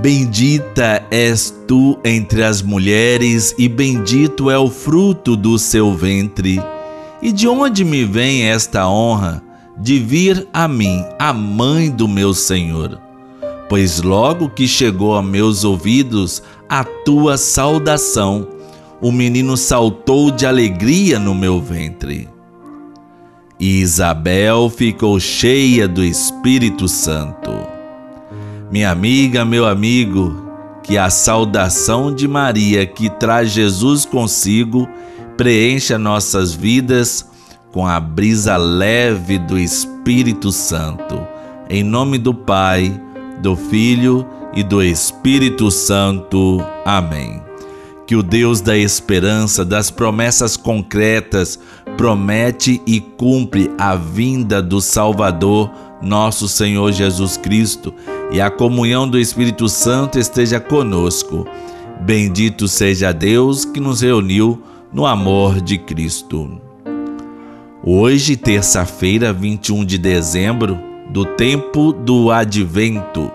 Bendita és tu entre as mulheres, e bendito é o fruto do seu ventre. E de onde me vem esta honra de vir a mim, a mãe do meu Senhor? Pois logo que chegou a meus ouvidos a tua saudação, o menino saltou de alegria no meu ventre. E Isabel ficou cheia do Espírito Santo. Minha amiga, meu amigo, que a saudação de Maria que traz Jesus consigo preencha nossas vidas com a brisa leve do Espírito Santo. Em nome do Pai, do Filho e do Espírito Santo. Amém. Que o Deus da esperança, das promessas concretas, promete e cumpre a vinda do Salvador, nosso Senhor Jesus Cristo, e a comunhão do Espírito Santo esteja conosco. Bendito seja Deus que nos reuniu no amor de Cristo. Hoje, terça-feira, 21 de dezembro, do tempo do advento,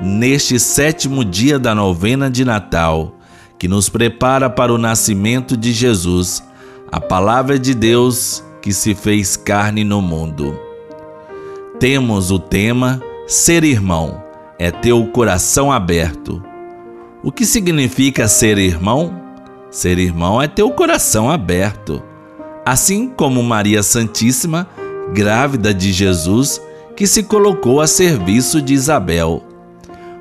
neste sétimo dia da novena de Natal, que nos prepara para o nascimento de Jesus a palavra de Deus que se fez carne no mundo. Temos o tema Ser irmão é ter o coração aberto. O que significa ser irmão? Ser irmão é ter o coração aberto. Assim como Maria Santíssima, grávida de Jesus, que se colocou a serviço de Isabel.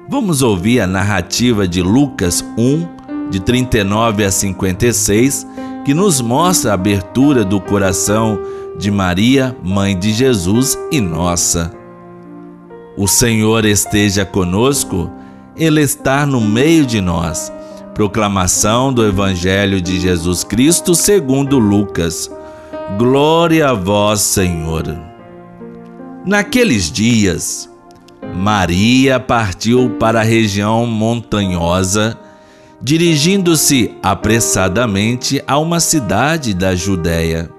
Vamos ouvir a narrativa de Lucas 1, de 39 a 56, que nos mostra a abertura do coração de Maria, mãe de Jesus e nossa. O Senhor esteja conosco, Ele está no meio de nós. Proclamação do Evangelho de Jesus Cristo segundo Lucas. Glória a vós, Senhor. Naqueles dias, Maria partiu para a região montanhosa dirigindo-se apressadamente a uma cidade da Judéia.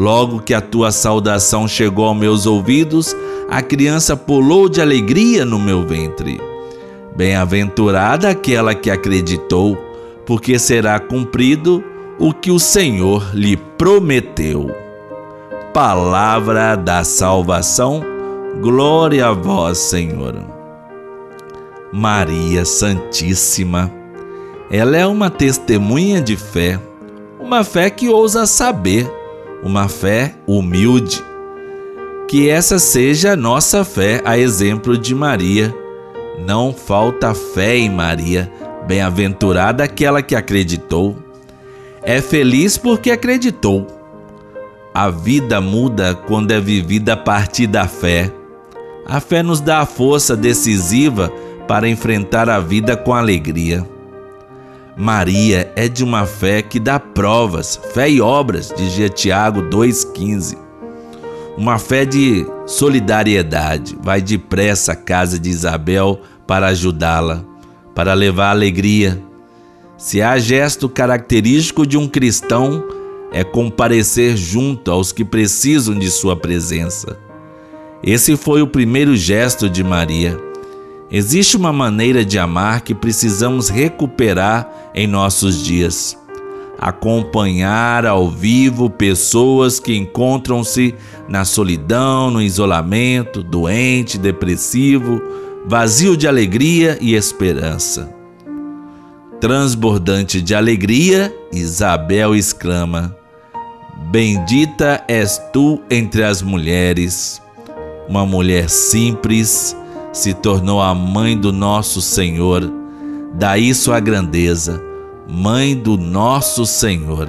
Logo que a tua saudação chegou aos meus ouvidos, a criança pulou de alegria no meu ventre. Bem-aventurada aquela que acreditou, porque será cumprido o que o Senhor lhe prometeu. Palavra da salvação, glória a vós, Senhor. Maria Santíssima ela é uma testemunha de fé, uma fé que ousa saber, uma fé humilde. Que essa seja a nossa fé, a exemplo de Maria. Não falta fé em Maria, bem-aventurada aquela que acreditou. É feliz porque acreditou. A vida muda quando é vivida a partir da fé. A fé nos dá a força decisiva para enfrentar a vida com alegria. Maria é de uma fé que dá provas, fé e obras, dizia Tiago 2,15. Uma fé de solidariedade, vai depressa à casa de Isabel para ajudá-la, para levar alegria. Se há gesto característico de um cristão, é comparecer junto aos que precisam de sua presença. Esse foi o primeiro gesto de Maria Existe uma maneira de amar que precisamos recuperar em nossos dias. Acompanhar ao vivo pessoas que encontram-se na solidão, no isolamento, doente, depressivo, vazio de alegria e esperança. Transbordante de alegria, Isabel exclama: Bendita és tu entre as mulheres, uma mulher simples, se tornou a mãe do nosso Senhor. Daí sua grandeza, mãe do nosso Senhor.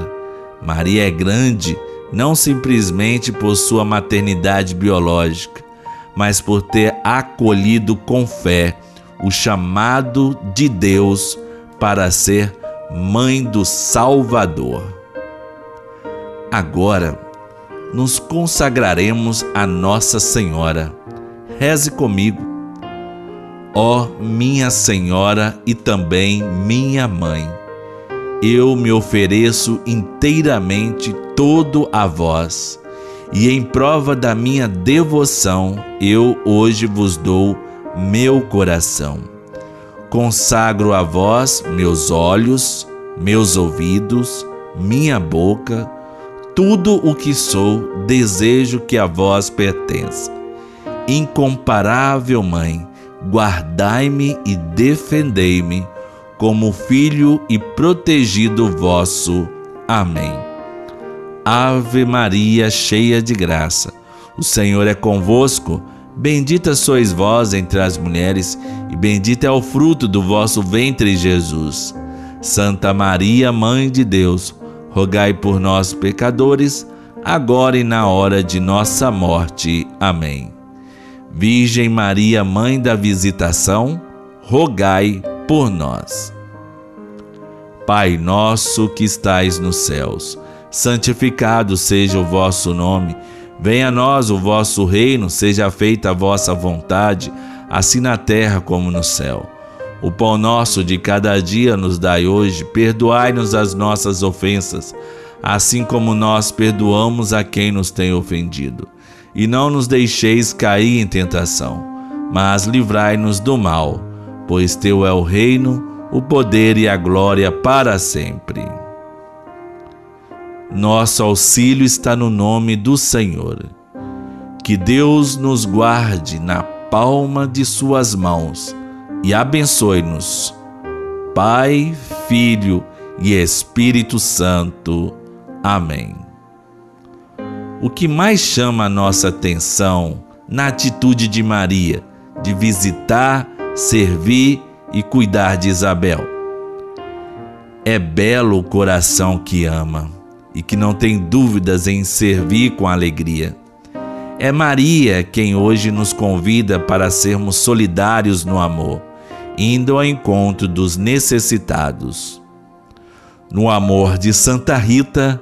Maria é grande não simplesmente por sua maternidade biológica, mas por ter acolhido com fé o chamado de Deus para ser mãe do Salvador. Agora, nos consagraremos a Nossa Senhora. Reze comigo. Ó minha Senhora e também minha Mãe, eu me ofereço inteiramente todo a vós, e em prova da minha devoção, eu hoje vos dou meu coração. Consagro a vós meus olhos, meus ouvidos, minha boca, tudo o que sou, desejo que a vós pertença. Incomparável Mãe, guardai-me e defendei-me como filho e protegido vosso. Amém. Ave Maria, cheia de graça, o Senhor é convosco. Bendita sois vós entre as mulheres, e bendito é o fruto do vosso ventre, Jesus. Santa Maria, Mãe de Deus, rogai por nós, pecadores, agora e na hora de nossa morte. Amém. Virgem Maria, Mãe da Visitação, rogai por nós. Pai nosso que estais nos céus, santificado seja o vosso nome. Venha a nós o vosso reino, seja feita a vossa vontade, assim na terra como no céu. O pão nosso de cada dia nos dai hoje, perdoai-nos as nossas ofensas, assim como nós perdoamos a quem nos tem ofendido. E não nos deixeis cair em tentação, mas livrai-nos do mal, pois teu é o reino, o poder e a glória para sempre. Nosso auxílio está no nome do Senhor. Que Deus nos guarde na palma de Suas mãos e abençoe-nos. Pai, Filho e Espírito Santo. Amém. O que mais chama a nossa atenção na atitude de Maria de visitar, servir e cuidar de Isabel? É belo o coração que ama e que não tem dúvidas em servir com alegria. É Maria quem hoje nos convida para sermos solidários no amor, indo ao encontro dos necessitados. No amor de Santa Rita,